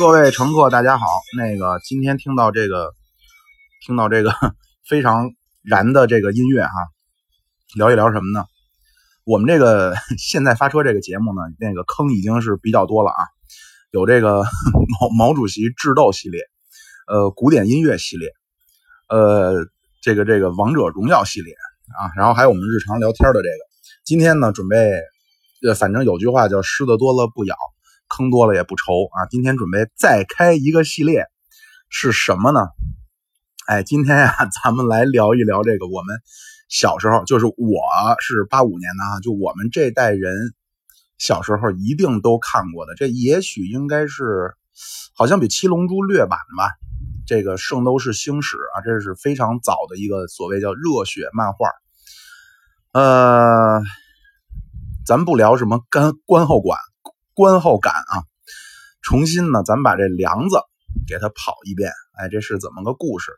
各位乘客，大家好。那个今天听到这个，听到这个 非常燃的这个音乐哈，聊一聊什么呢？我们这个 现在发车这个节目呢，那个坑已经是比较多了啊，有这个 毛毛主席智斗系列，呃，古典音乐系列，呃，这个这个王者荣耀系列啊，然后还有我们日常聊天的这个。今天呢，准备，呃，反正有句话叫“虱子多了不咬”。坑多了也不愁啊！今天准备再开一个系列，是什么呢？哎，今天呀，咱们来聊一聊这个我们小时候，就是我是八五年的啊，就我们这代人小时候一定都看过的。这也许应该是，好像比《七龙珠》略晚吧。这个《圣斗士星矢》啊，这是非常早的一个所谓叫热血漫画。呃，咱不聊什么干观后感。观后感啊，重新呢，咱们把这梁子给它跑一遍。哎，这是怎么个故事？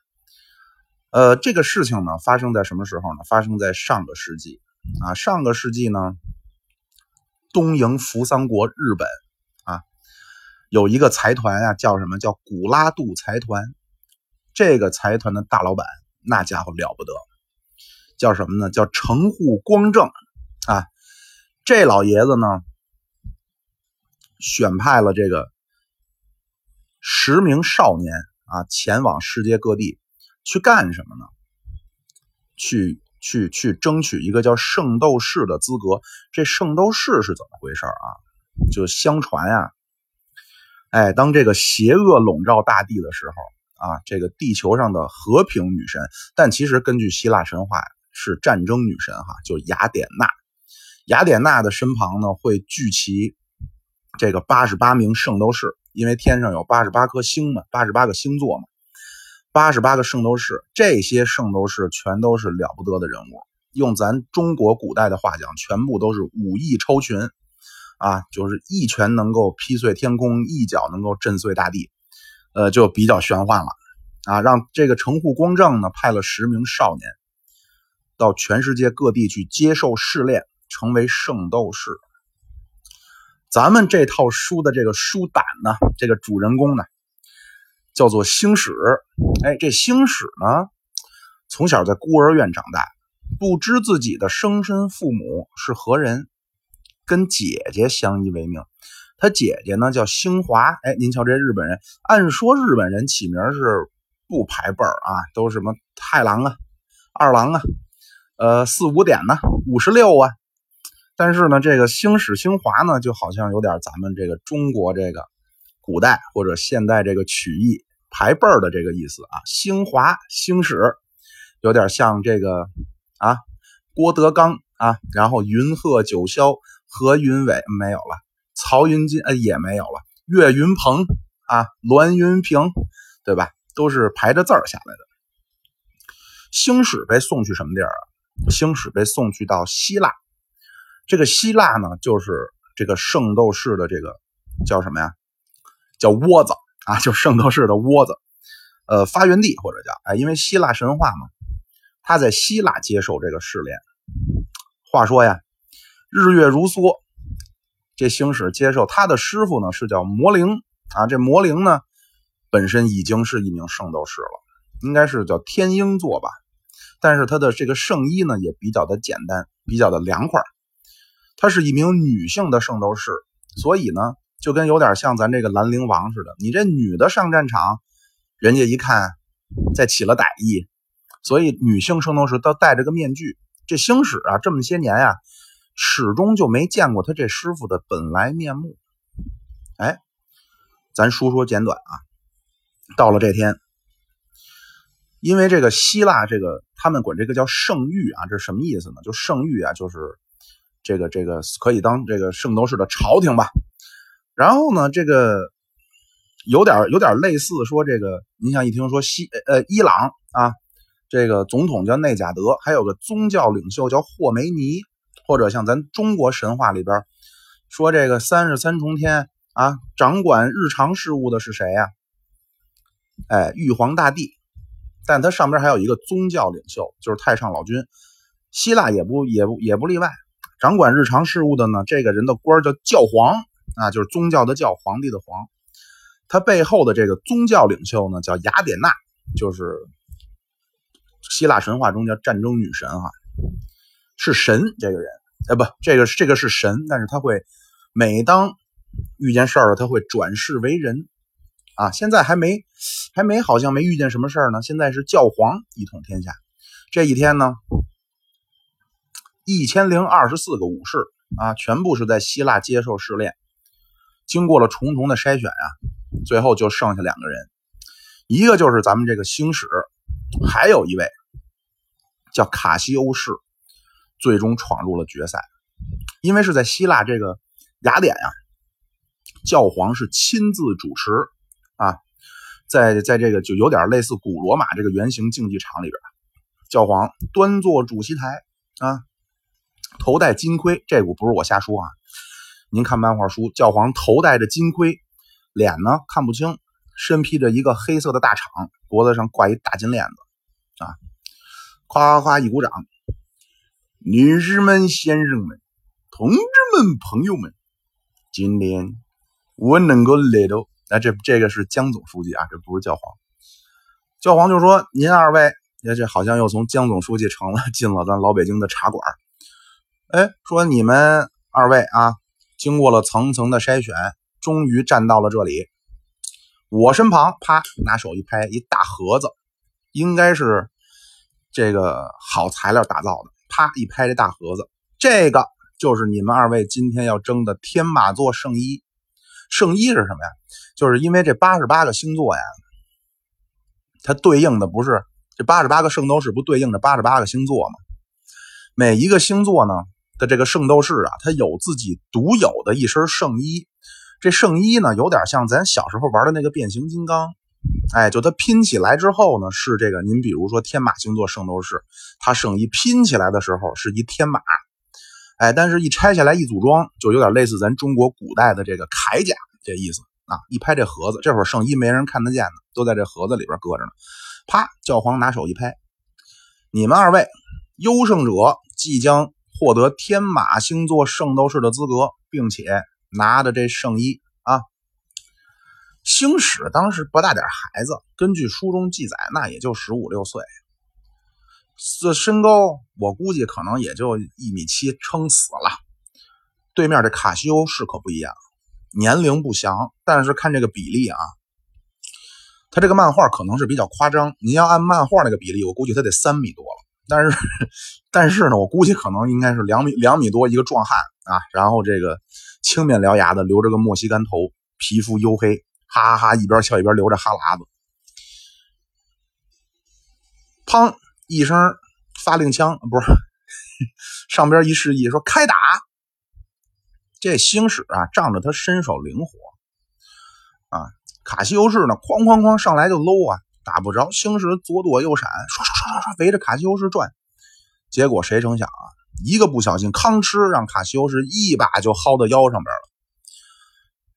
呃，这个事情呢，发生在什么时候呢？发生在上个世纪啊。上个世纪呢，东瀛扶桑国日本啊，有一个财团呀，叫什么叫古拉杜财团？这个财团的大老板，那家伙了不得，叫什么呢？叫城户光正啊。这老爷子呢？选派了这个十名少年啊，前往世界各地去干什么呢？去去去争取一个叫圣斗士的资格。这圣斗士是怎么回事啊？就相传呀，哎，当这个邪恶笼罩大地的时候啊，这个地球上的和平女神，但其实根据希腊神话是战争女神哈，就雅典娜。雅典娜的身旁呢，会聚齐。这个八十八名圣斗士，因为天上有八十八颗星嘛，八十八个星座嘛，八十八个圣斗士，这些圣斗士全都是了不得的人物。用咱中国古代的话讲，全部都是武艺超群啊，就是一拳能够劈碎天空，一脚能够震碎大地，呃，就比较玄幻了啊。让这个城户光正呢，派了十名少年到全世界各地去接受试炼，成为圣斗士。咱们这套书的这个书胆呢，这个主人公呢，叫做星矢。哎，这星矢呢，从小在孤儿院长大，不知自己的生身父母是何人，跟姐姐相依为命。他姐姐呢叫星华。哎，您瞧这日本人，按说日本人起名是不排辈儿啊，都什么太郎啊、二郎啊、呃四五点呢、五十六啊。但是呢，这个星矢、星华呢，就好像有点咱们这个中国这个古代或者现代这个曲艺排辈儿的这个意思啊。星华、星矢有点像这个啊，郭德纲啊，然后云鹤九霄、何云伟没有了，曹云金呃也没有了，岳云鹏啊、栾云平，对吧？都是排着字儿下来的。星矢被送去什么地儿啊？星矢被送去到希腊。这个希腊呢，就是这个圣斗士的这个叫什么呀？叫窝子啊，就圣斗士的窝子，呃，发源地或者叫哎，因为希腊神话嘛，他在希腊接受这个试炼。话说呀，日月如梭，这星矢接受他的师傅呢是叫魔灵啊，这魔灵呢本身已经是一名圣斗士了，应该是叫天鹰座吧，但是他的这个圣衣呢也比较的简单，比较的凉快。她是一名女性的圣斗士，所以呢，就跟有点像咱这个兰陵王似的。你这女的上战场，人家一看，再起了歹意，所以女性圣斗士都戴着个面具。这星矢啊，这么些年呀，始终就没见过他这师傅的本来面目。哎，咱说说简短啊。到了这天，因为这个希腊这个他们管这个叫圣域啊，这什么意思呢？就圣域啊，就是。这个这个可以当这个圣斗士的朝廷吧，然后呢，这个有点有点类似说这个，你想一听说西呃伊朗啊，这个总统叫内贾德，还有个宗教领袖叫霍梅尼，或者像咱中国神话里边说这个三日三重天啊，掌管日常事务的是谁呀？哎，玉皇大帝，但他上边还有一个宗教领袖，就是太上老君，希腊也不也不也不例外。掌管日常事务的呢，这个人的官叫教皇啊，就是宗教的教，皇帝的皇。他背后的这个宗教领袖呢，叫雅典娜，就是希腊神话中叫战争女神哈，是神这个人，哎不，这个这个是神，但是他会每当遇见事儿了，他会转世为人啊。现在还没还没好像没遇见什么事儿呢，现在是教皇一统天下。这一天呢，一千零二十四个武士啊，全部是在希腊接受试炼，经过了重重的筛选啊。最后就剩下两个人，一个就是咱们这个星矢，还有一位叫卡西欧士，最终闯入了决赛。因为是在希腊这个雅典啊，教皇是亲自主持啊，在在这个就有点类似古罗马这个圆形竞技场里边，教皇端坐主席台啊，头戴金盔，这股不是我瞎说啊，您看漫画书，教皇头戴着金盔。脸呢看不清，身披着一个黑色的大氅，脖子上挂一大金链子，啊，夸夸夸一鼓掌，女士们、先生们、同志们、朋友们，今天我能够来到，啊，这这个是江总书记啊，这不是教皇。教皇就说：“您二位，这好像又从江总书记成了进了咱老北京的茶馆。哎，说你们二位啊，经过了层层的筛选。”终于站到了这里，我身旁，啪，拿手一拍，一大盒子，应该是这个好材料打造的。啪一拍，这大盒子，这个就是你们二位今天要争的天马座圣衣。圣衣是什么呀？就是因为这八十八个星座呀，它对应的不是这八十八个圣斗士，不对应着八十八个星座吗？每一个星座呢的这个圣斗士啊，他有自己独有的一身圣衣。这圣衣呢，有点像咱小时候玩的那个变形金刚，哎，就它拼起来之后呢，是这个。您比如说天马星座圣斗士，它圣衣拼起来的时候是一天马，哎，但是一拆下来一组装，就有点类似咱中国古代的这个铠甲这意思啊。一拍这盒子，这会儿圣衣没人看得见呢，都在这盒子里边搁着呢。啪，教皇拿手一拍，你们二位优胜者即将获得天马星座圣斗士的资格，并且。拿着这圣衣啊，星矢当时不大点孩子，根据书中记载，那也就十五六岁。这身高我估计可能也就一米七，撑死了。对面这卡西欧是可不一样，年龄不详，但是看这个比例啊，他这个漫画可能是比较夸张。您要按漫画那个比例，我估计他得三米多了。但是，但是呢，我估计可能应该是两米两米多一个壮汉啊，然后这个。青面獠牙的，留着个莫西干头，皮肤黝黑，哈哈哈，一边笑一边流着哈喇子。砰一声发令枪，不是 上边一示意说开打。这星矢啊，仗着他身手灵活啊，卡西欧士呢，哐哐哐上来就搂啊，打不着。星矢左躲右闪，唰唰唰唰围着卡西欧士转。结果谁成想啊？一个不小心，吭哧，让卡西欧是一把就薅到腰上边了。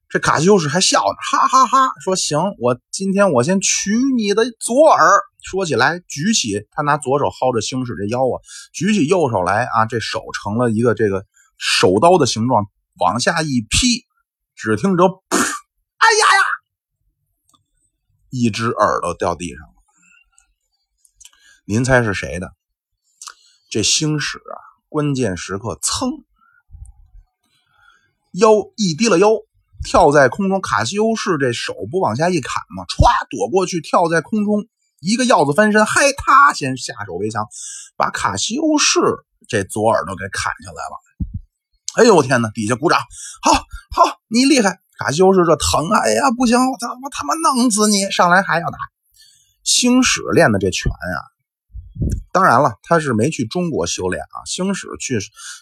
这卡西欧是还笑呢，哈哈哈，说行，我今天我先取你的左耳。说起来，举起他拿左手薅着星矢这腰啊，举起右手来啊，这手成了一个这个手刀的形状，往下一劈，只听着噗，哎呀呀，一只耳朵掉地上。您猜是谁的？这星矢啊！关键时刻，噌，腰一低了腰，跳在空中。卡西欧士这手不往下一砍吗？歘，躲过去，跳在空中，一个鹞子翻身，嗨，他先下手为强，把卡西欧士这左耳朵给砍下来了。哎呦我天哪！底下鼓掌，好好，你厉害。卡西欧士这疼啊！哎呀，不行，我我他妈弄死你！上来还要打。星矢练的这拳啊！当然了，他是没去中国修炼啊，星矢去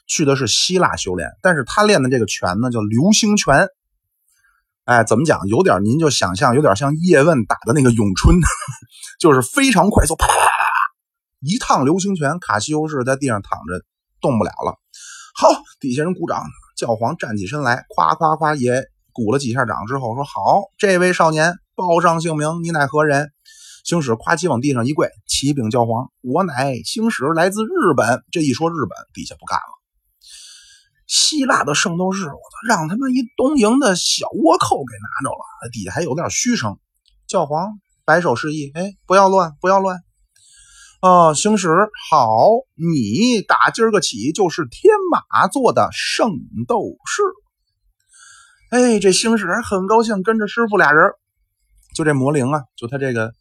去的是希腊修炼，但是他练的这个拳呢叫流星拳，哎，怎么讲？有点您就想象，有点像叶问打的那个咏春，就是非常快速，啪啪啪啪，一趟流星拳，卡西欧士在地上躺着动不了了。好，底下人鼓掌，教皇站起身来，夸夸夸也鼓了几下掌之后说：“好，这位少年，报上姓名，你乃何人？”星矢夸起往地上一跪，启禀教皇，我乃星矢，来自日本。这一说日本，底下不干了。希腊的圣斗士，我操，让他们一东瀛的小倭寇给拿着了。底下还有点嘘声，教皇摆手示意：“哎，不要乱，不要乱。”哦，星矢，好，你打今儿个起就是天马座的圣斗士。哎，这星矢很高兴，跟着师傅俩人，就这魔灵啊，就他这个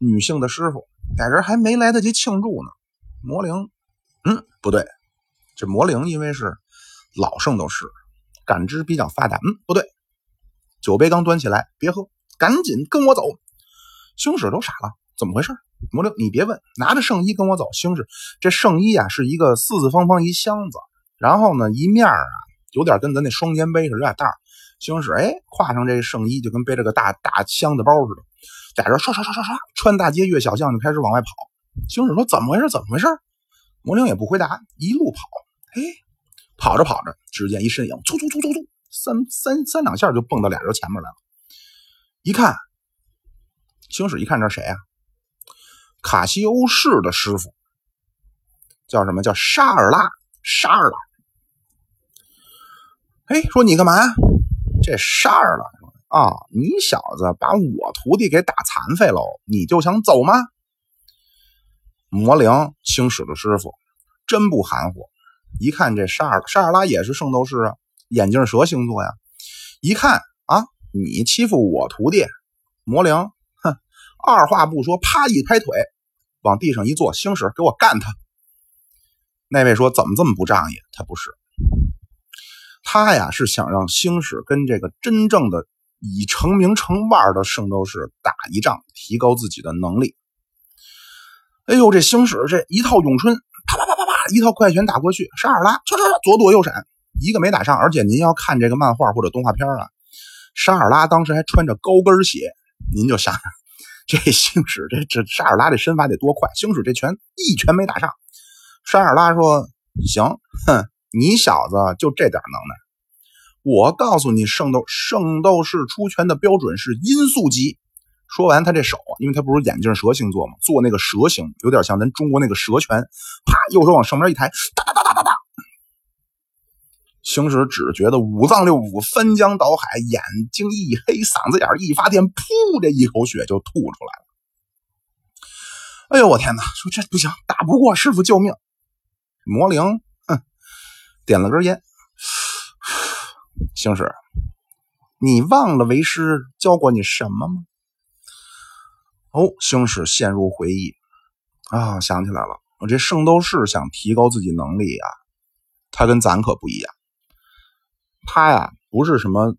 女性的师傅，俩人还没来得及庆祝呢。魔灵，嗯，不对，这魔灵因为是老圣斗士，感知比较发达。嗯，不对，酒杯刚端起来，别喝，赶紧跟我走。星矢都傻了，怎么回事？魔灵，你别问，拿着圣衣跟我走。星矢，这圣衣啊是一个四四方方一箱子，然后呢一面啊有点跟咱那双肩背似的，有点大。星矢哎，挎上这圣衣就跟背着个大大箱子包似的，俩人唰唰唰唰唰，穿大街越小巷就开始往外跑。星矢说：“怎么回事？怎么回事？”魔灵也不回答，一路跑。哎，跑着跑着，只见一身影，突突突突突，三三三两下就蹦到俩人前面来了。一看，星矢一看这谁啊？卡西欧市的师傅叫什么？叫沙尔拉，沙尔拉。哎，说你干嘛呀？这沙尔拉啊，你小子把我徒弟给打残废喽，你就想走吗？魔灵星矢的师傅真不含糊，一看这沙沙尔拉也是圣斗士啊，眼镜蛇星座呀。一看啊，你欺负我徒弟，魔灵，哼，二话不说，啪一拍腿。往地上一坐，星矢给我干他！那位说：“怎么这么不仗义？”他不是，他呀是想让星矢跟这个真正的以成名成腕的圣斗士打一仗，提高自己的能力。哎呦，这星矢这一套咏春，啪啪啪啪啪，一套快拳打过去，沙尔拉唰唰唰左躲右闪，一个没打上。而且您要看这个漫画或者动画片啊，沙尔拉当时还穿着高跟鞋，您就想想。这星矢这这沙尔拉这身法得多快！星矢这拳一拳没打上，沙尔拉说：“行，哼，你小子就这点能耐。我告诉你，圣斗圣斗士出拳的标准是音速级。”说完，他这手，因为他不是眼镜蛇星座嘛，做那个蛇形，有点像咱中国那个蛇拳。啪，右手往上面一抬，哒哒哒哒哒哒。星矢只觉得五脏六腑翻江倒海，眼睛一黑，嗓子眼一发电，噗，这一口血就吐出来了。哎呦，我天哪！说这不行，打不过师傅，救命！魔灵，哼，点了根烟。星矢，你忘了为师教过你什么吗？哦，星矢陷入回忆啊，想起来了，我这圣斗士想提高自己能力啊，他跟咱可不一样。他呀，不是什么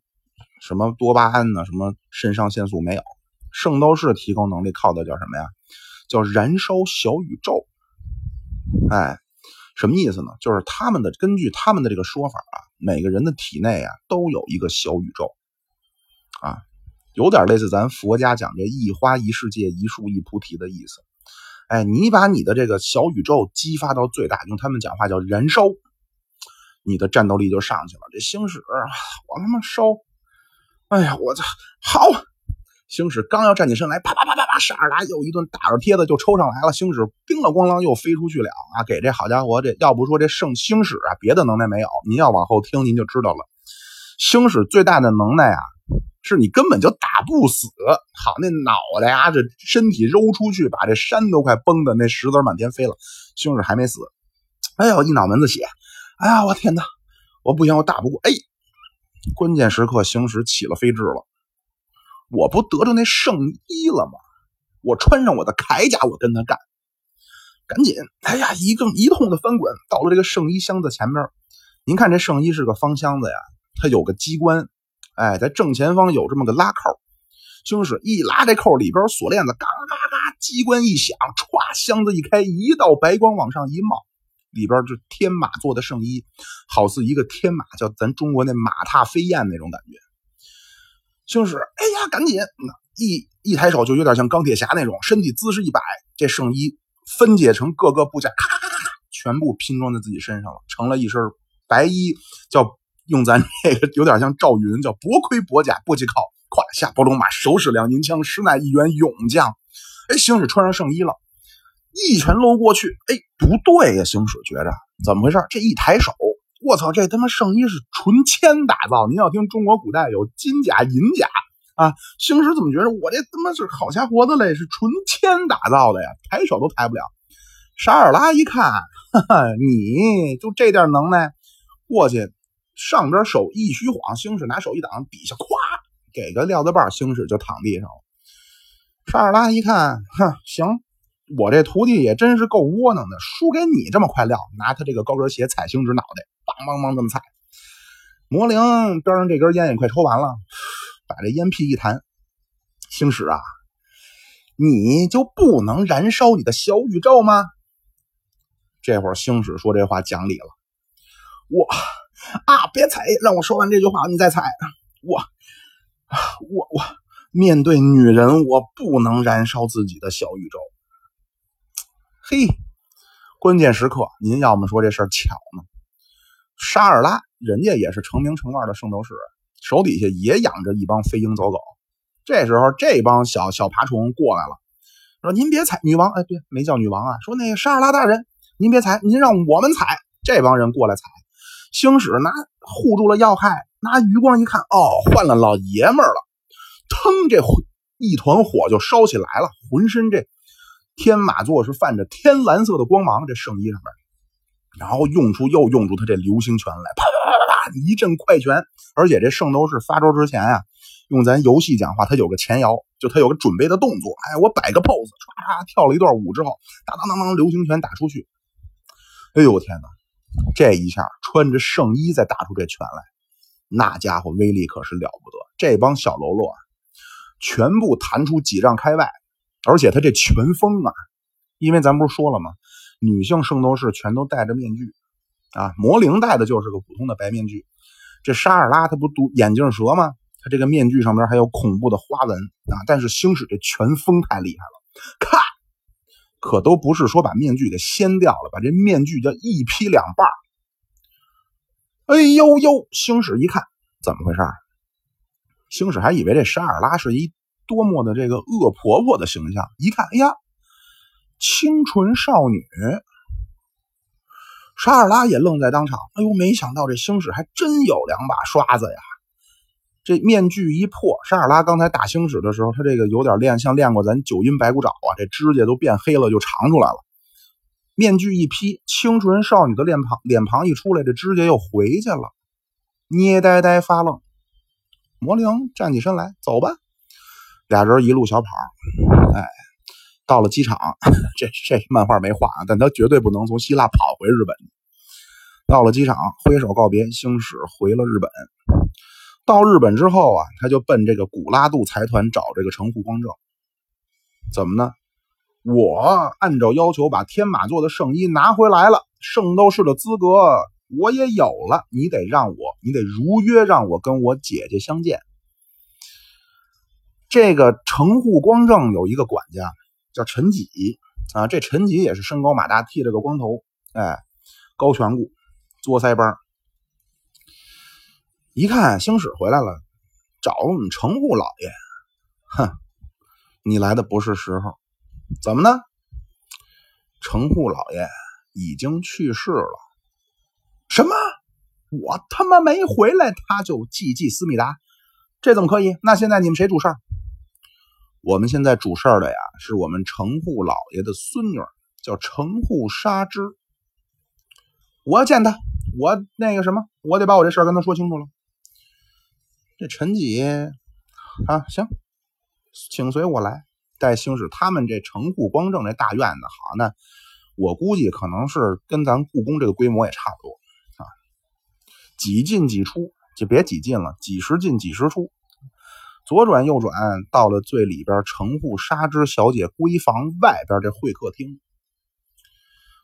什么多巴胺呢，什么肾上腺素没有。圣斗士提高能力靠的叫什么呀？叫燃烧小宇宙。哎，什么意思呢？就是他们的根据他们的这个说法啊，每个人的体内啊都有一个小宇宙啊，有点类似咱佛家讲这一花一世界，一树一菩提的意思。哎，你把你的这个小宇宙激发到最大，用他们讲话叫燃烧。你的战斗力就上去了。这星矢，我他妈烧！哎呀，我操！好，星矢刚要站起身来，啪啪啪啪啪，沙尔达又一顿打着贴子就抽上来了。星矢叮了咣啷又飞出去了啊！给这好家伙，这要不说这圣星矢啊，别的能耐没有。您要往后听，您就知道了。星矢最大的能耐啊，是你根本就打不死。好，那脑袋呀，这身体揉出去，把这山都快崩的那石子满天飞了。星矢还没死。哎呦，一脑门子血。哎呀，我天哪！我不行，我打不过。哎，关键时刻，星矢起了飞智了。我不得着那圣衣了吗？我穿上我的铠甲，我跟他干。赶紧！哎呀，一更一通的翻滚，到了这个圣衣箱子前面。您看，这圣衣是个方箱子呀，它有个机关。哎，在正前方有这么个拉扣。就是一拉这扣，里边锁链子，嘎嘎嘎，机关一响，歘，箱子一开，一道白光往上一冒。里边就天马做的圣衣，好似一个天马，叫咱中国那马踏飞燕那种感觉。星矢，哎呀，赶紧一一抬手，就有点像钢铁侠那种，身体姿势一摆，这圣衣分解成各个部件，咔咔咔咔咔，全部拼装在自己身上了，成了一身白衣，叫用咱这个有点像赵云，叫薄盔薄甲，不及靠，胯下拨龙马，手使两银枪，实乃一员勇将。哎，星矢穿上圣衣了。一拳搂过去，哎，不对呀！星矢觉着怎么回事？这一抬手，我操，这他妈圣衣是纯铅打造。您要听中国古代有金甲、银甲啊，星矢怎么觉得我这他妈是好家伙的嘞？是纯铅打造的呀，抬手都抬不了。沙尔拉一看，哈哈，你就这点能耐，过去上边手一虚晃，星矢拿手一挡，底下咵给个撂子把，星矢就躺地上了。沙尔拉一看，哼，行，我这徒弟也真是够窝囊的，输给你这么块料，拿他这个高跟鞋踩星矢脑袋，梆梆梆这么踩。魔灵边上这根烟也快抽完了，把这烟屁一弹，星矢啊，你就不能燃烧你的小宇宙吗？这会儿星矢说这话讲理了，我啊，别踩，让我说完这句话你再踩。我，我我面对女人，我不能燃烧自己的小宇宙。嘿，关键时刻，您要么说这事儿巧呢？沙尔拉人家也是成名成腕的圣斗士，手底下也养着一帮飞鹰走狗。这时候，这帮小小爬虫过来了，说：“您别踩，女王。”哎，对，没叫女王啊。说那个沙尔拉大人。您别踩，您让我们踩。这帮人过来踩，星矢拿护住了要害，拿余光一看，哦，换了老爷们儿了。腾，这一团火就烧起来了，浑身这天马座是泛着天蓝色的光芒，这圣衣上面，然后用出又用出他这流星拳来，啪啪啪啪啪，一阵快拳。而且这圣斗士发招之前啊，用咱游戏讲话，他有个前摇，就他有个准备的动作。哎，我摆个 pose，唰唰跳了一段舞之后，当当当当，流星拳打出去。哎呦我天哪！这一下穿着圣衣再打出这拳来，那家伙威力可是了不得。这帮小喽啰啊，全部弹出几丈开外，而且他这拳风啊，因为咱不是说了吗？女性圣斗士全都戴着面具啊，魔灵戴的就是个普通的白面具。这沙尔拉他不独眼镜蛇吗？他这个面具上面还有恐怖的花纹啊。但是星矢这拳风太厉害了，咔！可都不是说把面具给掀掉了，把这面具叫一劈两半哎呦呦！星矢一看，怎么回事？星矢还以为这沙尔拉是一多么的这个恶婆婆的形象，一看，哎呀，清纯少女。沙尔拉也愣在当场。哎呦，没想到这星矢还真有两把刷子呀！这面具一破，沙尔拉刚才打星矢的时候，他这个有点练，像练过咱九阴白骨爪啊，这指甲都变黑了，就长出来了。面具一披，清纯少女的脸庞脸庞一出来，这指甲又回去了，捏呆呆发愣。魔灵站起身来，走吧。俩人一路小跑，哎，到了机场，这这漫画没画，但他绝对不能从希腊跑回日本。到了机场，挥手告别，星矢回了日本。到日本之后啊，他就奔这个古拉杜财团找这个城户光正。怎么呢？我按照要求把天马座的圣衣拿回来了，圣斗士的资格我也有了。你得让我，你得如约让我跟我姐姐相见。这个城户光正有一个管家叫陈吉啊，这陈吉也是身高马大，剃了个光头，哎，高颧骨，作腮帮。一看星矢回来了，找我们城户老爷。哼，你来的不是时候。怎么呢？城户老爷已经去世了。什么？我他妈没回来，他就祭祭思密达，这怎么可以？那现在你们谁主事儿？我们现在主事儿的呀，是我们城户老爷的孙女，叫城户纱织。我要见他，我那个什么，我得把我这事儿跟他说清楚了。这陈吉啊，行，请随我来，带兴使他们这城户光正这大院子。好，那我估计可能是跟咱故宫这个规模也差不多啊，几进几出，就别几进了，几十进几十出，左转右转，到了最里边城户纱织小姐闺房外边这会客厅。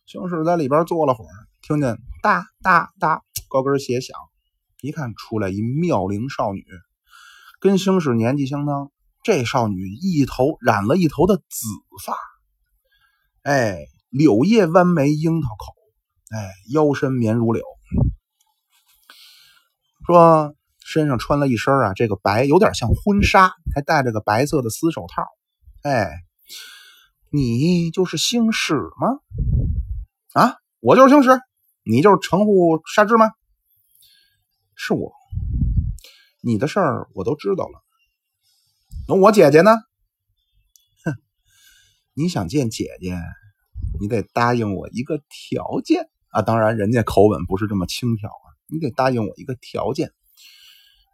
星矢在里边坐了会儿，听见哒哒哒高跟鞋响。一看出来一妙龄少女，跟星矢年纪相当。这少女一头染了一头的紫发，哎，柳叶弯眉，樱桃口，哎，腰身绵如柳。说身上穿了一身啊，这个白有点像婚纱，还戴着个白色的丝手套。哎，你就是星矢吗？啊，我就是星矢，你就是城户纱织吗？是我，你的事儿我都知道了。那我姐姐呢？哼，你想见姐姐，你得答应我一个条件啊！当然，人家口吻不是这么轻佻啊，你得答应我一个条件。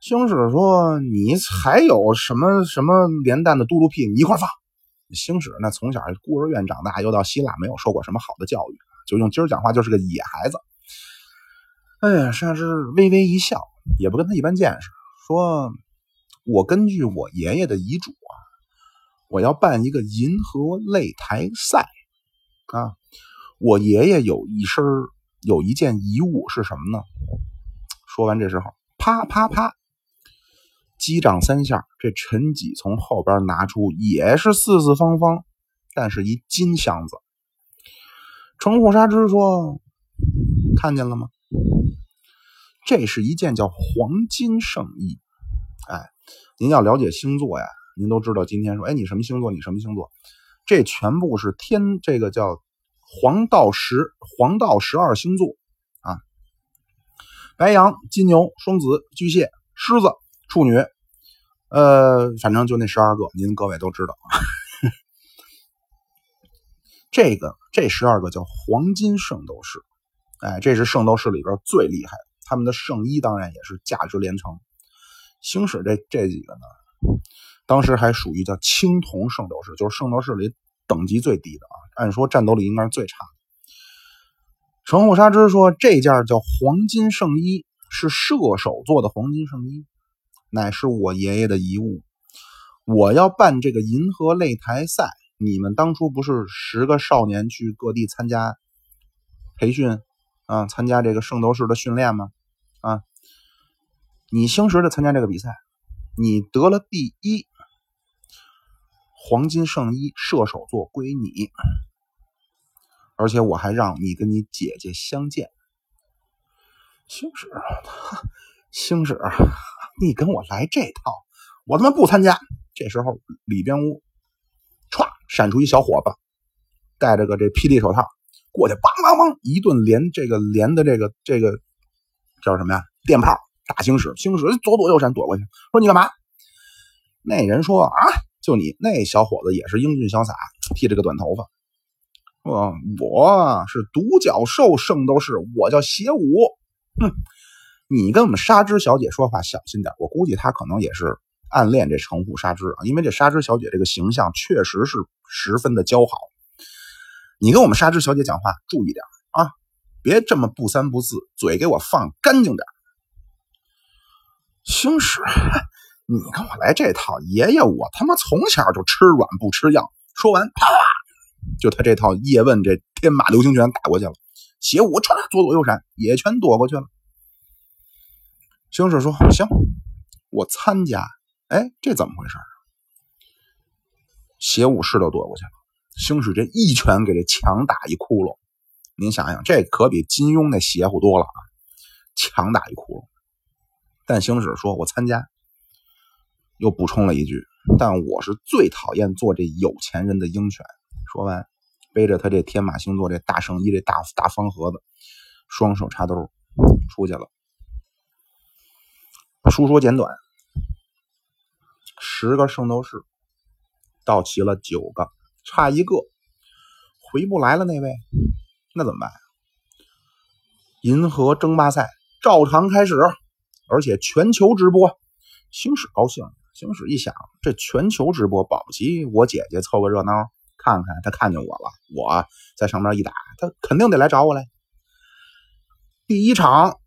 星矢说：“你还有什么什么连蛋的嘟噜屁，你一块放。”星矢那从小孤儿院长大，又到希腊，没有受过什么好的教育，就用今儿讲话就是个野孩子。哎呀，沙之微微一笑，也不跟他一般见识，说：“我根据我爷爷的遗嘱啊，我要办一个银河擂台赛啊。我爷爷有一身有一件遗物是什么呢？”说完这时候，啪啪啪。击掌三下，这陈几从后边拿出也是四四方方，但是一金箱子。城户沙之说：“看见了吗？这是一件叫黄金圣衣。哎，您要了解星座呀，您都知道今天说，哎，你什么星座？你什么星座？这全部是天，这个叫黄道十黄道十二星座啊。白羊、金牛、双子、巨蟹、狮子。”处女，呃，反正就那十二个，您各位都知道。这个这十二个叫黄金圣斗士，哎，这是圣斗士里边最厉害的，他们的圣衣当然也是价值连城。星矢这这几个呢，当时还属于叫青铜圣斗士，就是圣斗士里等级最低的啊。按说战斗力应该是最差的。城户沙之说，这件叫黄金圣衣是射手座的黄金圣衣。乃是我爷爷的遗物。我要办这个银河擂台赛，你们当初不是十个少年去各地参加培训啊？参加这个圣斗士的训练吗？啊，你星矢的参加这个比赛，你得了第一，黄金圣衣射手座归你，而且我还让你跟你姐姐相见。星矢，星矢。你跟我来这套，我他妈不参加！这时候里边屋歘闪出一小伙子，戴着个这霹雳手套过去，梆梆梆一顿连这个连的这个这个叫什么呀？电炮打星矢，星矢左躲右闪躲过去，说你干嘛？那人说啊，就你那小伙子也是英俊潇洒，剃着个短头发。我我是独角兽圣斗士，我叫邪武。哼。你跟我们纱织小姐说话小心点，我估计她可能也是暗恋这城户纱织啊，因为这纱织小姐这个形象确实是十分的姣好。你跟我们纱织小姐讲话注意点啊，别这么不三不四，嘴给我放干净点。星矢，你跟我来这套，爷爷我他妈从小就吃软不吃硬。说完，啪，就他这套叶问这天马流星拳打过去了，邪武唰左躲右闪，也全躲过去了。星矢说：“行，我参加。”哎，这怎么回事？邪武士都躲过去了，星矢这一拳给这墙打一窟窿。您想想，这可比金庸那邪乎多了啊！墙打一窟窿。但星矢说：“我参加。”又补充了一句：“但我是最讨厌做这有钱人的鹰犬。”说完，背着他这天马星座这大圣衣这大大方盒子，双手插兜出去了。书说简短，十个圣斗士到齐了九个，差一个回不来了。那位，那怎么办？银河争霸赛照常开始，而且全球直播。星矢高兴，星矢一想，这全球直播保不齐我姐姐凑个热闹，看看她看见我了，我在上面一打，她肯定得来找我来。第一场。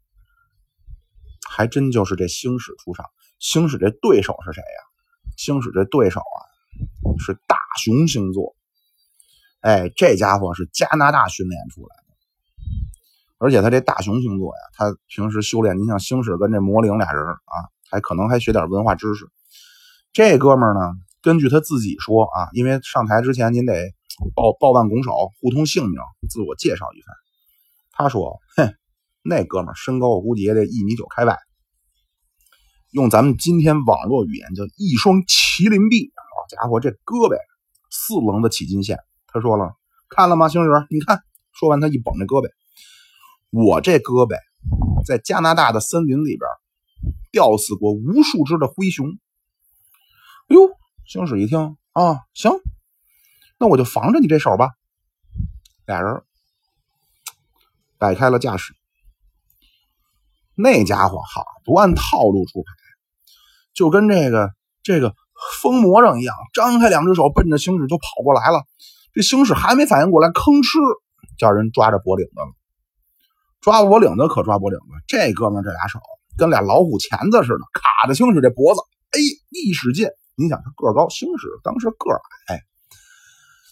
还真就是这星矢出场，星矢这对手是谁呀？星矢这对手啊，是大熊星座。哎，这家伙是加拿大训练出来的，而且他这大熊星座呀，他平时修炼，你像星矢跟这魔灵俩人啊，还可能还学点文化知识。这哥们儿呢，根据他自己说啊，因为上台之前您得报报万拱手，互通姓名，自我介绍一番。他说：“哼。”那哥们身高我估计也得一米九开外，用咱们今天网络语言叫一双麒麟臂。好家伙，这胳膊四棱的起筋线。他说了，看了吗，星矢？你看。说完，他一绷这胳膊，我这胳膊在加拿大的森林里边吊死过无数只的灰熊。哎呦，星矢一听啊，行，那我就防着你这手吧。俩人摆开了架势，那家伙好不按套路出牌，就跟这个这个疯魔怔一样，张开两只手奔着星矢就跑过来了。这星矢还没反应过来，吭哧叫人抓着脖领子了。抓脖领子可抓脖领子，这哥们这俩手跟俩老虎钳子似的，卡着星矢这脖子。哎，一使劲，你想他个高，星矢当时个矮。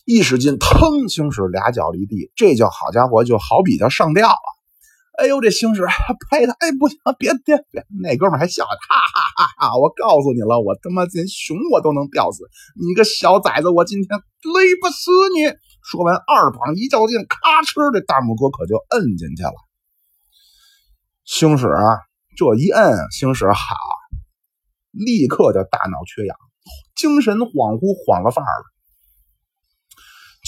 一使劲，腾，星矢俩脚离地，这叫好家伙，就好比叫上吊啊！哎呦，这星矢拍他，哎，不行，别别别！那哥们还笑，哈哈哈哈！我告诉你了，我他妈连熊我都能吊死，你个小崽子，我今天勒不死你！说完，二膀一较劲，咔哧，这大拇哥可就摁进去了。星矢啊，这一摁，星矢好，立刻就大脑缺氧，精神恍惚，晃了范儿了。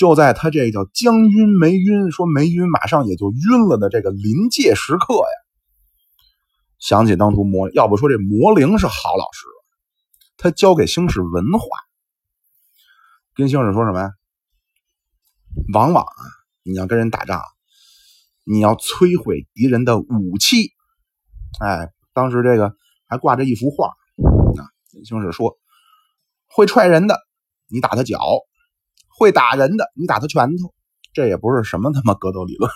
就在他这叫将晕没晕，说没晕，马上也就晕了的这个临界时刻呀，想起当初魔，要不说这魔灵是好老师，他教给星矢文化，跟星矢说什么呀？往往啊，你要跟人打仗，你要摧毁敌人的武器。哎，当时这个还挂着一幅画，啊，星矢说，会踹人的，你打他脚。会打人的，你打他拳头，这也不是什么他妈格斗理论。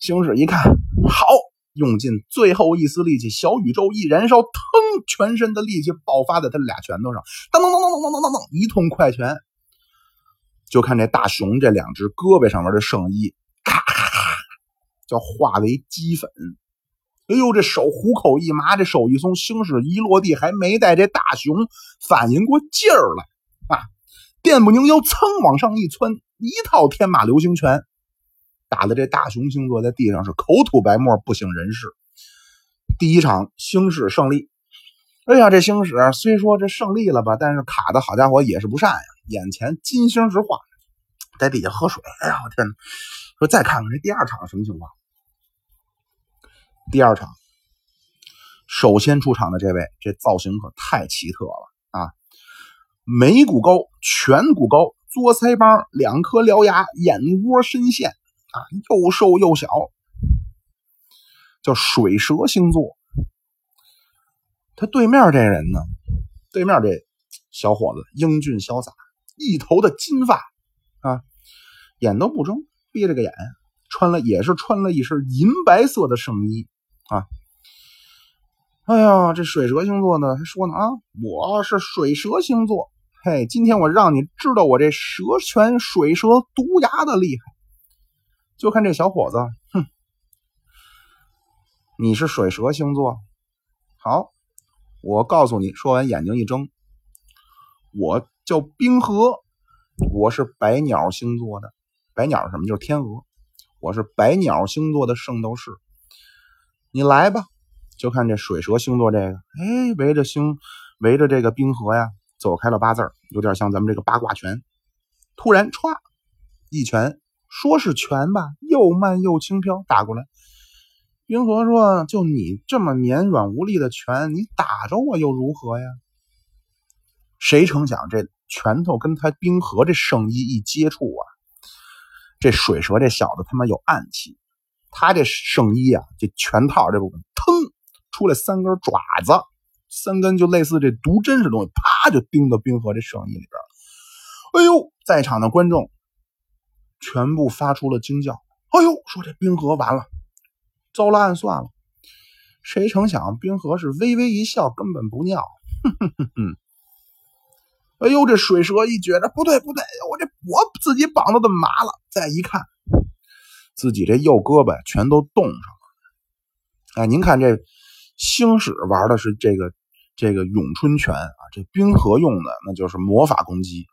星矢一看，好，用尽最后一丝力气，小宇宙一燃烧，腾，全身的力气爆发在他俩拳头上，当当当当当当当当，一通快拳。就看这大熊这两只胳膊上面的圣衣，咔咔咔，叫化为齑粉。哎呦，这手虎口一麻，这手一松，星矢一落地，还没带这大熊反应过劲儿来！电不宁腰，噌往上一窜，一套天马流星拳，打的这大熊星座在地上是口吐白沫，不省人事。第一场星矢胜利。哎呀，这星矢虽说这胜利了吧，但是卡的好家伙也是不善呀。眼前金星直晃，在底下喝水。哎呀，我天哪！说再看看这第二场什么情况？第二场，首先出场的这位，这造型可太奇特了啊！眉骨高，颧骨高，嘬腮帮，两颗獠牙，眼窝深陷，啊，又瘦又小，叫水蛇星座。他对面这人呢？对面这小伙子英俊潇洒，一头的金发，啊，眼都不睁，闭着个眼，穿了也是穿了一身银白色的圣衣，啊，哎呀，这水蛇星座呢，还说呢啊，我是水蛇星座。嘿，今天我让你知道我这蛇拳水蛇毒牙的厉害。就看这小伙子，哼，你是水蛇星座，好，我告诉你，说完眼睛一睁，我叫冰河，我是百鸟星座的，百鸟什么？就是天鹅，我是百鸟星座的圣斗士，你来吧。就看这水蛇星座这个，哎，围着星，围着这个冰河呀。走开了八字有点像咱们这个八卦拳。突然歘，一拳，说是拳吧，又慢又轻飘打过来。冰河说：“就你这么绵软无力的拳，你打着我又如何呀？”谁成想这拳头跟他冰河这圣衣一接触啊，这水蛇这小子他妈有暗器，他这圣衣啊，这拳套这部分腾出来三根爪子。三根就类似这毒针似的东西，啪就钉到冰河这圣衣里边哎呦，在场的观众全部发出了惊叫。哎呦，说这冰河完了，遭了暗算了。谁成想冰河是微微一笑，根本不尿。哼哼哼哼。哎呦，这水蛇一觉着不对不对，我这我自己绑的怎么麻了？再一看，自己这右胳膊全都冻上了。哎，您看这星矢玩的是这个。这个咏春拳啊，这冰河用的那就是魔法攻击。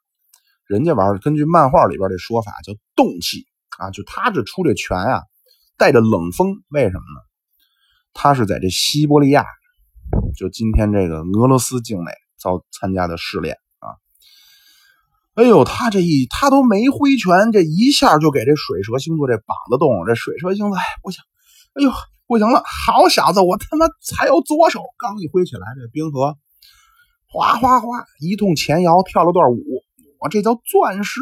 人家玩的根据漫画里边的说法叫动气啊，就他这出这拳啊，带着冷风。为什么呢？他是在这西伯利亚，就今天这个俄罗斯境内遭参加的试炼啊。哎呦，他这一他都没挥拳，这一下就给这水蛇星座这膀子动了。这水蛇星座哎不行，哎呦不行了，好小子，我他妈才有左手。刚一挥起来，这冰河哗哗哗一通前摇，跳了段舞。我这叫钻石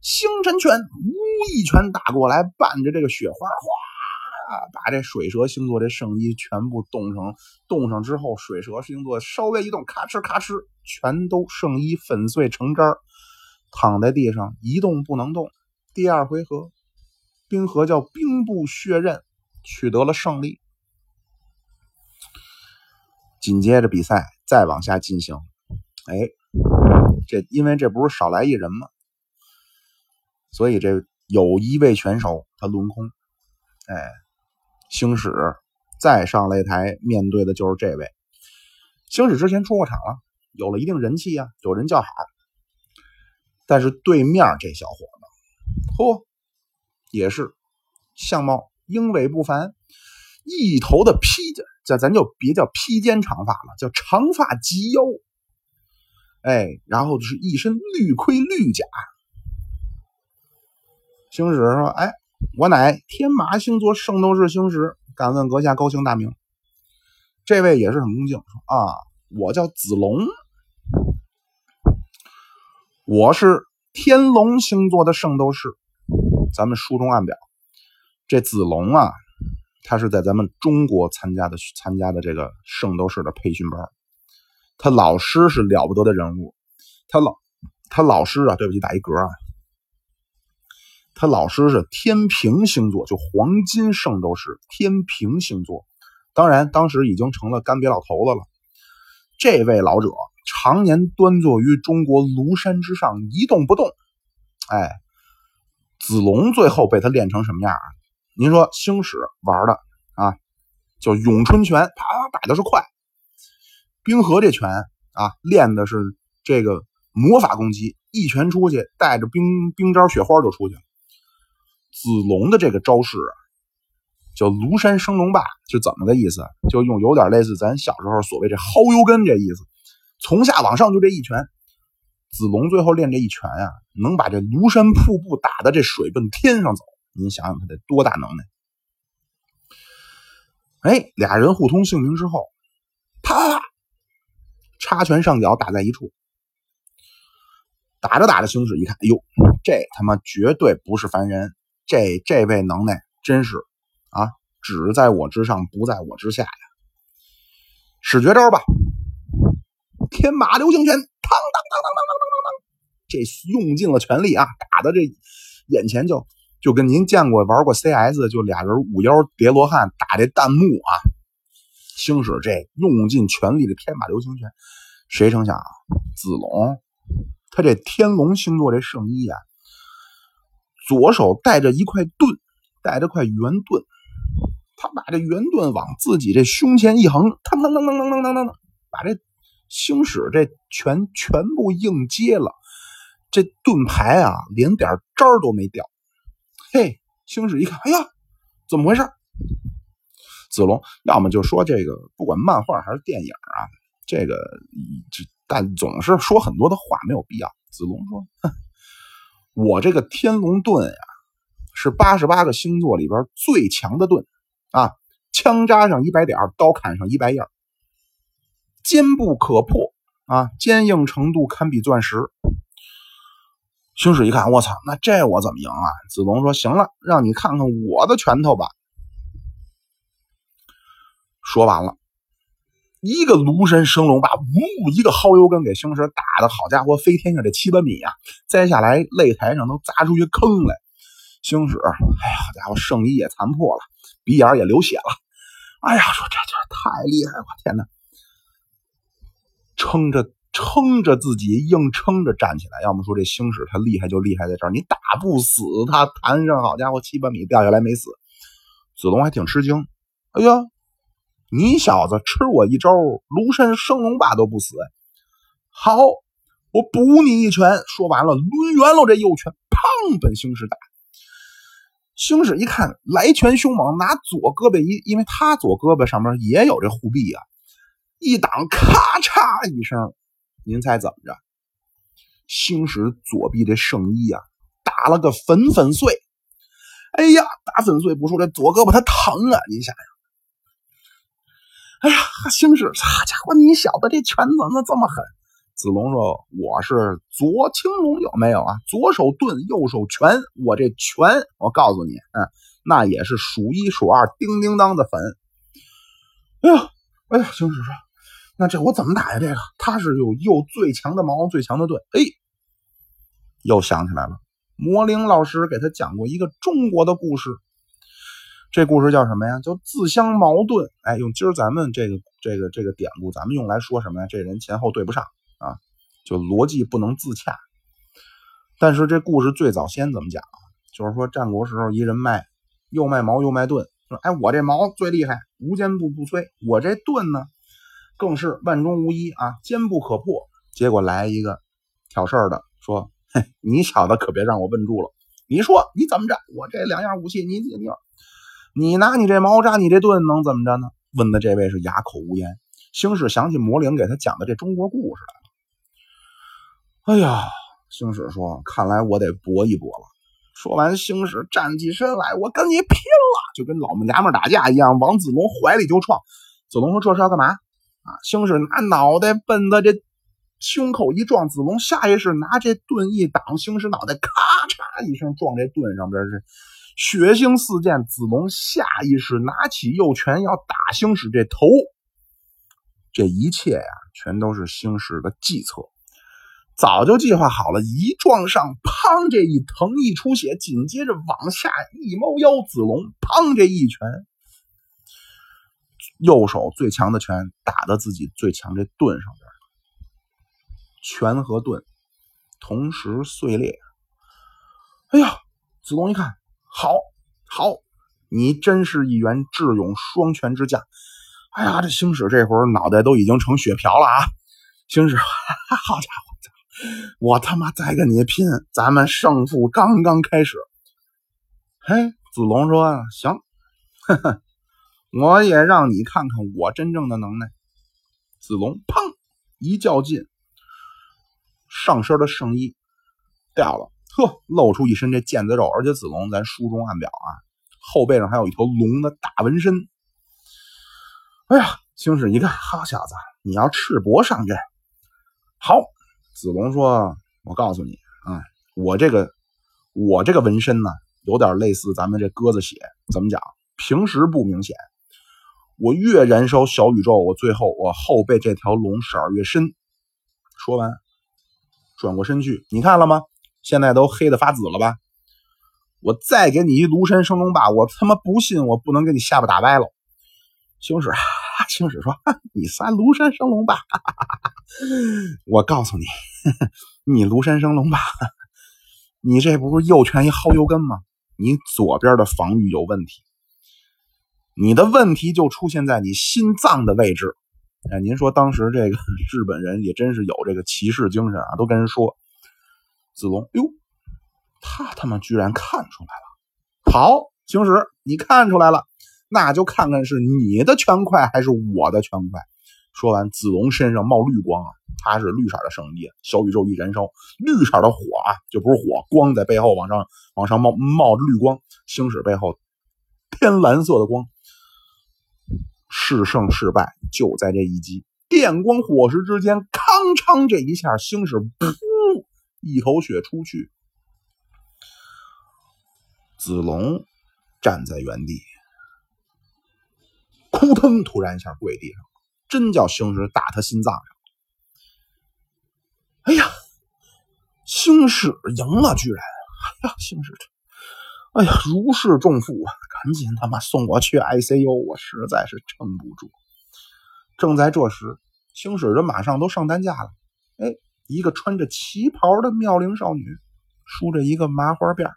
星辰拳，呜一拳打过来，伴着这个雪花，哗，把这水蛇星座这圣衣全部冻成冻上之后，水蛇星座稍微一动，咔哧咔哧，全都圣衣粉碎成渣，躺在地上一动不能动。第二回合，冰河叫兵不血刃。取得了胜利，紧接着比赛再往下进行。哎，这因为这不是少来一人吗？所以这有一位拳手他轮空。哎，星矢再上擂台面对的就是这位。星矢之前出过场了，有了一定人气啊，有人叫好。但是对面这小伙子，嚯，也是相貌。英伟不凡，一头的披肩，这咱就别叫披肩长发了，叫长发及腰。哎，然后就是一身绿盔绿甲。星矢说：“哎，我乃天马星座圣斗士星矢，敢问阁下高姓大名？”这位也是很恭敬，说：“啊，我叫子龙，我是天龙星座的圣斗士。咱们书中暗表。”这子龙啊，他是在咱们中国参加的参加的这个圣斗士的培训班，他老师是了不得的人物，他老他老师啊，对不起，打一嗝啊，他老师是天平星座，就黄金圣斗士天平星座，当然当时已经成了干瘪老头子了。这位老者常年端坐于中国庐山之上一动不动，哎，子龙最后被他练成什么样啊？您说星矢玩的啊，叫咏春拳，啪啪打的是快；冰河这拳啊，练的是这个魔法攻击，一拳出去带着冰冰招雪花就出去了。子龙的这个招式啊，叫庐山升龙霸，是怎么个意思？就用有点类似咱小时候所谓这薅油根这意思，从下往上就这一拳。子龙最后练这一拳啊，能把这庐山瀑布打的这水奔天上走。您想想，他得多大能耐？哎，俩人互通姓名之后，啪啪啪，插拳上脚，打在一处。打着打着，星矢一看，哎呦，这他妈绝对不是凡人！这这位能耐真是啊，只在我之上，不在我之下呀！使绝招吧，天马流星拳，当当当当当当当当，这用尽了全力啊，打的这眼前就。就跟您见过玩过 CS，就俩人五腰叠罗汉打这弹幕啊，星矢这用尽全力的天马流星拳，谁成想子龙他这天龙星座这圣衣啊，左手带着一块盾，带着块圆盾，他把这圆盾往自己这胸前一横，当当当当当当当当，把这星矢这拳全部硬接了，这盾牌啊连点渣都没掉。嘿，星矢一看，哎呀，怎么回事？子龙，要么就说这个，不管漫画还是电影啊，这个这但总是说很多的话没有必要。子龙说：“哼，我这个天龙盾呀，是八十八个星座里边最强的盾啊，枪扎上一百点，刀砍上一百印，坚不可破啊，坚硬程度堪比钻石。”星矢一看，我操，那这我怎么赢啊？子龙说：“行了，让你看看我的拳头吧。”说完了，一个庐山升龙霸，呜，一个薅油根给星矢打的好家伙，飞天下这七八米啊！栽下来，擂台上都砸出一坑来。星矢，哎呀，好家伙，圣衣也残破了，鼻眼也流血了。哎呀，说这这太厉害了，天哪！撑着。撑着自己硬撑着站起来，要么说这星矢他厉害就厉害在这儿，你打不死他，弹上好家伙七八米掉下来没死。子龙还挺吃惊，哎呀，你小子吃我一招庐山升龙霸都不死，好，我补你一拳。说完了，抡圆了这右拳，砰，奔星矢打。星矢一看来拳凶猛，拿左胳膊一，因为他左胳膊上面也有这护臂啊，一挡，咔嚓一声。您猜怎么着？星矢左臂这圣衣啊，打了个粉粉碎。哎呀，打粉碎不说，这左胳膊他疼啊！您想想，哎呀，星矢，好家伙，你小子这拳怎么这么狠？子龙说：“我是左青龙，有没有啊？左手盾，右手拳，我这拳，我告诉你，嗯，那也是数一数二，叮叮当的粉。”哎呀，哎呀，星矢说：“那这我怎么打呀？这个他是有又最强的矛，最强的盾。”哎，又想起来了，魔灵老师给他讲过一个中国的故事。这故事叫什么呀？叫自相矛盾。哎，用今儿咱们这个这个这个典故，咱们用来说什么呀？这人前后对不上。啊，就逻辑不能自洽。但是这故事最早先怎么讲？就是说战国时候一人卖，又卖矛又卖盾，说哎我这矛最厉害，无坚不不摧；我这盾呢，更是万中无一啊，坚不可破。结果来一个挑事儿的说，嘿，你小子可别让我问住了，你说你怎么着？我这两样武器，你你你拿你这矛扎你这盾能怎么着呢？问的这位是哑口无言。星矢想起魔灵给他讲的这中国故事来了。哎呀，星矢说：“看来我得搏一搏了。”说完，星矢站起身来：“我跟你拼了！”就跟老娘们打架一样，往子龙怀里就撞。子龙说：“这是要干嘛？”啊，星矢拿脑袋奔他这胸口一撞，子龙下意识拿这盾一挡，星矢脑袋咔嚓一声撞这盾上边是血腥四溅。子龙下意识拿起右拳要打星矢这头，这一切呀，全都是星矢的计策。早就计划好了，一撞上，砰！这一疼一出血，紧接着往下一猫腰，子龙砰！这一拳，右手最强的拳打到自己最强这盾上边，拳和盾同时碎裂。哎呀，子龙一看，好，好，你真是一员智勇双全之将。哎呀，这星矢这会儿脑袋都已经成血瓢了啊！星矢，好家伙！我他妈再跟你拼，咱们胜负刚刚开始。嘿，子龙说：“行，呵呵，我也让你看看我真正的能耐。”子龙砰一较劲，上身的圣衣掉了，呵，露出一身这腱子肉。而且子龙咱书中暗表啊，后背上还有一条龙的大纹身。哎呀，青史一看，好小子，你要赤膊上阵，好。子龙说：“我告诉你啊，我这个我这个纹身呢，有点类似咱们这鸽子血。怎么讲？平时不明显，我越燃烧小宇宙，我最后我后背这条龙色越深。”说完，转过身去，你看了吗？现在都黑的发紫了吧？我再给你一庐山升龙霸，我他妈不信，我不能给你下巴打歪了。星矢，星矢说：“ 你三庐山升龙霸。”我告诉你，你庐山升龙霸，你这不是右拳一薅油根吗？你左边的防御有问题，你的问题就出现在你心脏的位置。哎，您说当时这个 日本人也真是有这个骑士精神啊，都跟人说子龙，哟，他他妈居然看出来了。好，星矢，你看出来了，那就看看是你的拳快还是我的拳快。说完，子龙身上冒绿光啊，他是绿色的圣衣，小宇宙一燃烧，绿色的火啊，就不是火光在背后往上往上冒冒着绿光，星矢背后天蓝色的光，是胜是败就在这一击，电光火石之间，康昌这一下，星矢噗一口血出去，子龙站在原地，扑腾，突然一下跪地上。真叫星矢打他心脏上！哎呀，星矢赢了，居然！哎呀，星矢这，哎呀，如释重负啊！赶紧他妈送我去 ICU，我实在是撑不住。正在这时，星矢人马上都上担架了。哎，一个穿着旗袍的妙龄少女，梳着一个麻花辫。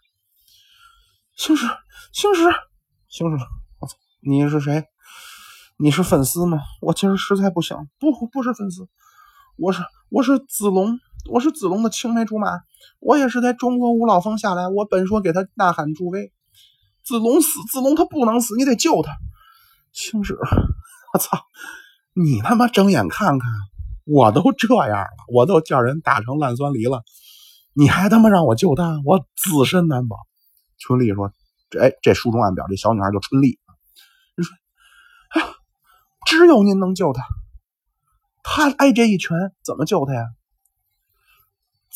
星矢，星矢，星矢，我操，你是谁？你是粉丝吗？我今儿实在不行，不不是粉丝，我是我是子龙，我是子龙的青梅竹马，我也是在中国五老峰下来，我本说给他呐喊助威，子龙死，子龙他不能死，你得救他。青史，我操，你他妈睁眼看看，我都这样了，我都叫人打成烂酸梨了，你还他妈让我救他，我自身难保。春丽说，这哎，这书中暗表，这小女孩叫春丽。你说只有您能救他。他挨这一拳，怎么救他呀？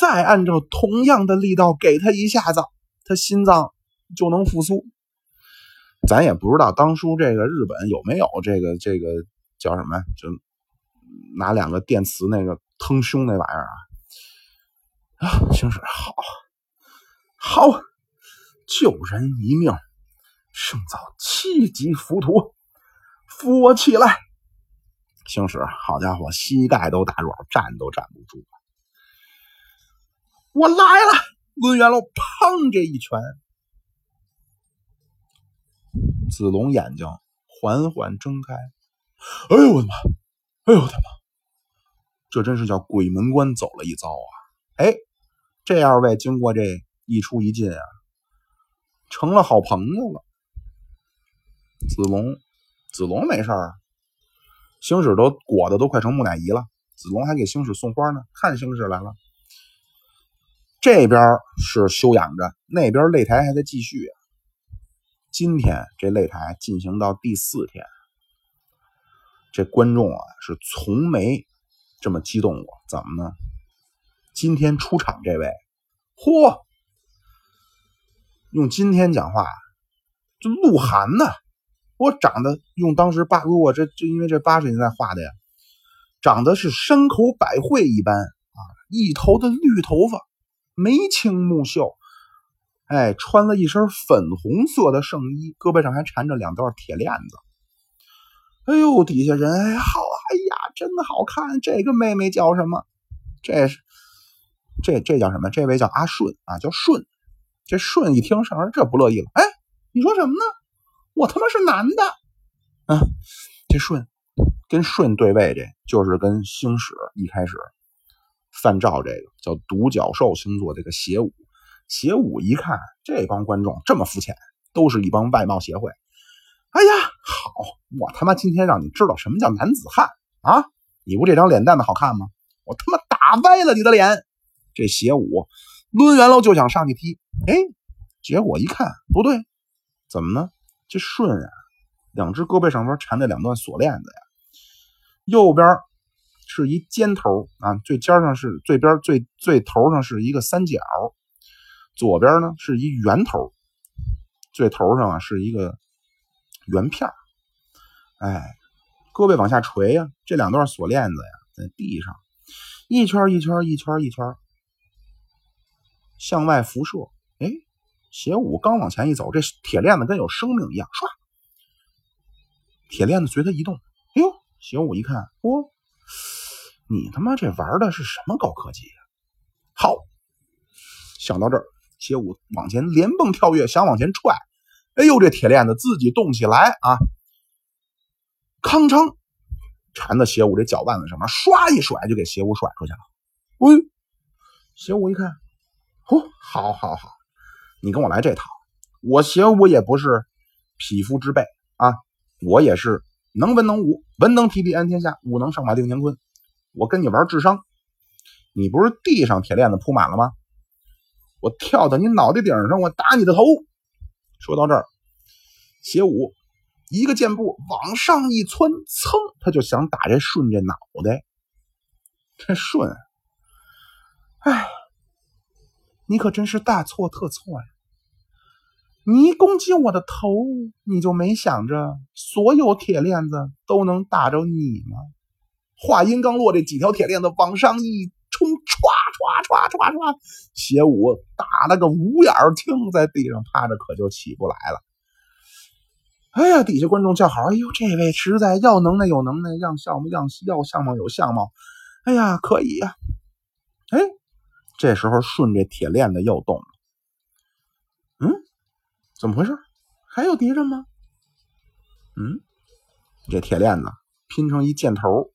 再按照同样的力道给他一下子，他心脏就能复苏。咱也不知道当初这个日本有没有这个这个叫什么，就拿两个电磁那个腾胸那玩意儿啊。啊，行驶好，好，救人一命，胜造七级浮屠，扶我起来。行驶，好家伙，膝盖都打软，站都站不住了。我来了，抡圆了，砰！这一拳，子龙眼睛缓缓睁开。哎呦我的妈！哎呦我的妈！这真是叫鬼门关走了一遭啊！哎，这二位经过这一出一进啊，成了好朋友了。子龙，子龙没事儿。星矢都裹的都快成木乃伊了，子龙还给星矢送花呢，看星矢来了。这边是休养着，那边擂台还在继续。今天这擂台进行到第四天，这观众啊是从没这么激动过。怎么呢？今天出场这位，嚯，用今天讲话，这鹿晗呢？我长得用当时八，如果这就因为这八十年代画的呀，长得是山口百惠一般啊，一头的绿头发，眉清目秀，哎，穿了一身粉红色的圣衣，胳膊上还缠着两段铁链子。哎呦，底下人哎好，哎呀，真好看。这个妹妹叫什么？这是这这叫什么？这位叫阿顺啊，叫顺。这顺一听上人这不乐意了，哎，你说什么呢？我他妈是男的，啊！这顺跟顺对位，这就是跟星矢一开始范照这个叫独角兽星座这个邪武。邪武一看这帮观众这么肤浅，都是一帮外貌协会。哎呀，好，我他妈今天让你知道什么叫男子汉啊！你不这张脸蛋子好看吗？我他妈打歪了你的脸！这邪武抡圆了就想上去踢，哎，结果一看不对，怎么呢？这顺啊，两只胳膊上边缠着两段锁链子呀，右边是一尖头啊，最尖上是最边最最头上是一个三角，左边呢是一圆头，最头上啊是一个圆片哎，胳膊往下垂呀，这两段锁链子呀，在地上一圈一圈一圈一圈向外辐射，哎。邪武刚往前一走，这铁链子跟有生命一样，唰，铁链子随他移动。哎呦，邪武一看，哦，你他妈这玩的是什么高科技呀？好，想到这儿，邪武往前连蹦跳跃，想往前踹。哎呦，这铁链子自己动起来啊！康昌缠在邪武这脚腕子上面，唰一甩就给邪武甩出去了。哎，邪武一看，哦，好好好。你跟我来这套，我邪武也不是匹夫之辈啊，我也是能文能武，文能提笔安天下，武能上马定乾坤。我跟你玩智商，你不是地上铁链子铺满了吗？我跳到你脑袋顶上，我打你的头。说到这儿，邪武一个箭步往上一窜，噌，他就想打这顺这脑袋。这顺，哎。你可真是大错特错呀！你攻击我的头，你就没想着所有铁链子都能打着你吗？话音刚落，这几条铁链子往上一冲，歘歘歘歘歘，邪武打了个五眼青，在地上趴着，可就起不来了。哎呀，底下观众叫好，哎呦，这位实在要能耐有能耐，要相貌样要相貌有相貌，哎呀，可以呀，哎。这时候顺着铁链子又动了，嗯，怎么回事？还有敌人吗？嗯，这铁链子拼成一箭头，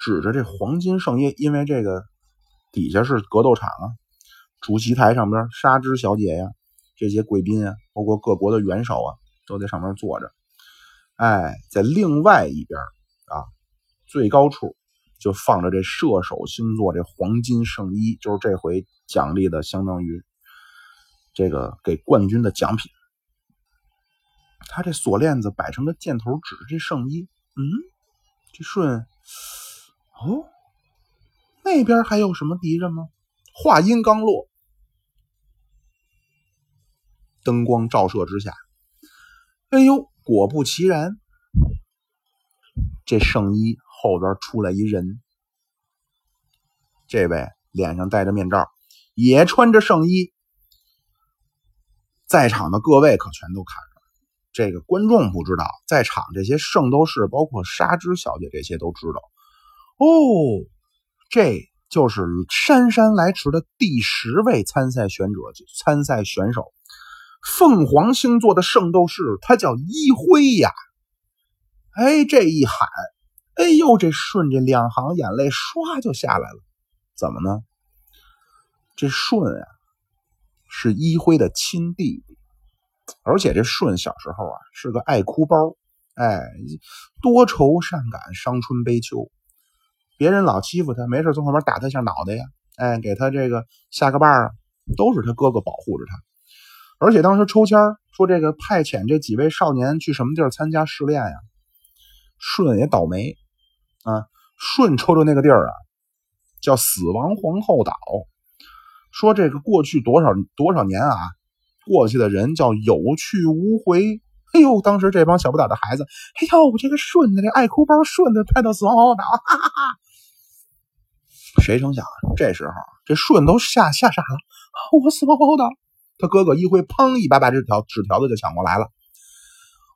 指着这黄金圣衣，因为这个底下是格斗场啊，主席台上边纱织小姐呀，这些贵宾啊，包括各国的元首啊，都在上面坐着。哎，在另外一边啊，最高处。就放着这射手星座这黄金圣衣，就是这回奖励的，相当于这个给冠军的奖品。他这锁链子摆成个箭头，指着这圣衣。嗯，这顺，哦，那边还有什么敌人吗？话音刚落，灯光照射之下，哎呦，果不其然，这圣衣后边出来一人。这位脸上戴着面罩，也穿着圣衣。在场的各位可全都看着，这个观众不知道，在场这些圣斗士，包括纱织小姐这些都知道。哦，这就是姗姗来迟的第十位参赛选者，参赛选手，凤凰星座的圣斗士，他叫一辉呀。哎，这一喊，哎呦，这顺着两行眼泪唰就下来了。怎么呢？这顺啊。是一辉的亲弟弟，而且这顺小时候啊是个爱哭包，哎，多愁善感，伤春悲秋。别人老欺负他，没事从后面打他一下脑袋呀，哎，给他这个下个绊儿啊，都是他哥哥保护着他。而且当时抽签说这个派遣这几位少年去什么地儿参加试炼呀，舜也倒霉啊，舜抽着那个地儿啊，叫死亡皇后岛。说这个过去多少多少年啊，过去的人叫有去无回。哎呦，当时这帮小不点的孩子，哎呦，这个顺的这爱哭包顺的派到死亡皇后岛，哈哈哈！谁成想这时候这顺都吓吓傻了，我死亡皇后岛，他哥哥一辉砰一把把这条纸条子就抢过来了，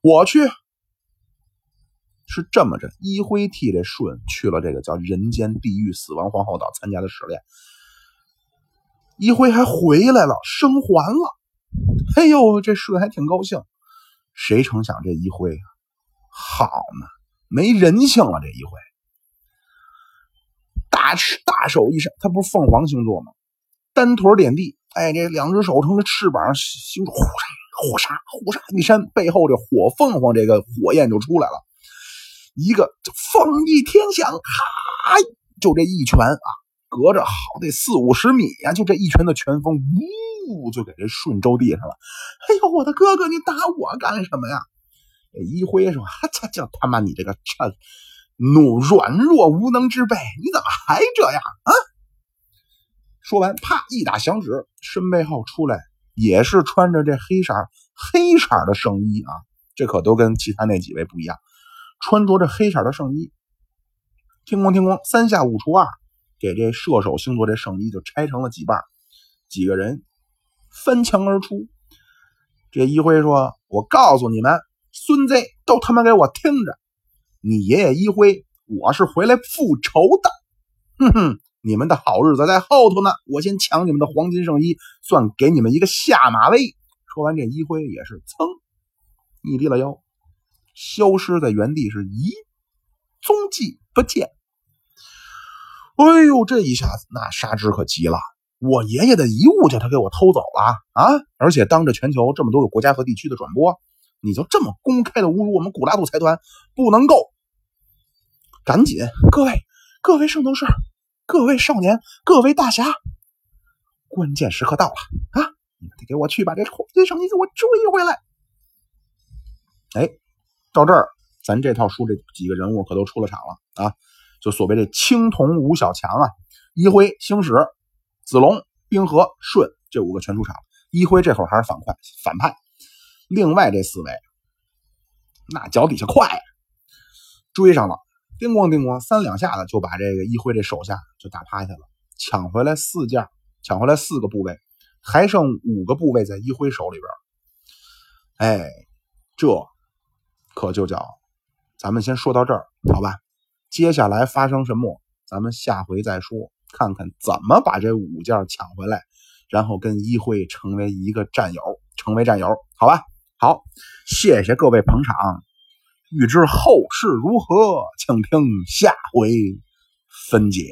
我去。是这么着，一辉替这顺去了这个叫人间地狱死亡皇后岛参加的试炼。一辉还回来了，生还了。哎呦，这舜还挺高兴。谁成想这一辉啊，好嘛，没人性了。这一辉，大翅大手一伸，他不是凤凰星座吗？单腿点地，哎，这两只手成了翅膀，星呼杀呼杀呼杀一扇，背后这火凤凰这个火焰就出来了，一个凤翼天翔，哈，就这一拳啊。隔着好得四五十米呀，就这一拳的拳风，呜，就给这顺周地上了。哎呦，我的哥哥，你打我干什么呀？这一辉说：“这叫他妈你这个这怒软弱无能之辈，你怎么还这样啊？”说完，啪一打响指，身背后出来也是穿着这黑色黑色的圣衣啊，这可都跟其他那几位不一样，穿着这黑色的圣衣。听光听光，三下五除二。给这射手星座这圣衣就拆成了几半，几个人翻墙而出。这一辉说：“我告诉你们，孙子都他妈给我听着！你爷爷一辉，我是回来复仇的。哼哼，你们的好日子在后头呢。我先抢你们的黄金圣衣，算给你们一个下马威。”说完，这一辉也是噌一低了腰，消失在原地，是一踪迹不见。哎呦，这一下子那沙之可急了！我爷爷的遗物叫他给我偷走了啊！而且当着全球这么多个国家和地区的转播，你就这么公开的侮辱我们古拉杜财团，不能够！赶紧，各位各位圣斗士，各位少年，各位大侠，关键时刻到了啊！你们得给我去把这黄金圣衣给我追回来！哎，到这儿，咱这套书这几个人物可都出了场了啊！就所谓这青铜五小强啊，一辉、星矢、子龙、冰河、舜这五个全出场。一辉这会儿还是反派，反派。另外这四位，那脚底下快，追上了，叮咣叮咣三两下子就把这个一辉这手下就打趴下了，抢回来四件，抢回来四个部位，还剩五个部位在一辉手里边。哎，这可就叫，咱们先说到这儿，好吧？接下来发生什么，咱们下回再说。看看怎么把这五件抢回来，然后跟一辉成为一个战友，成为战友，好吧？好，谢谢各位捧场。欲知后事如何，请听下回分解。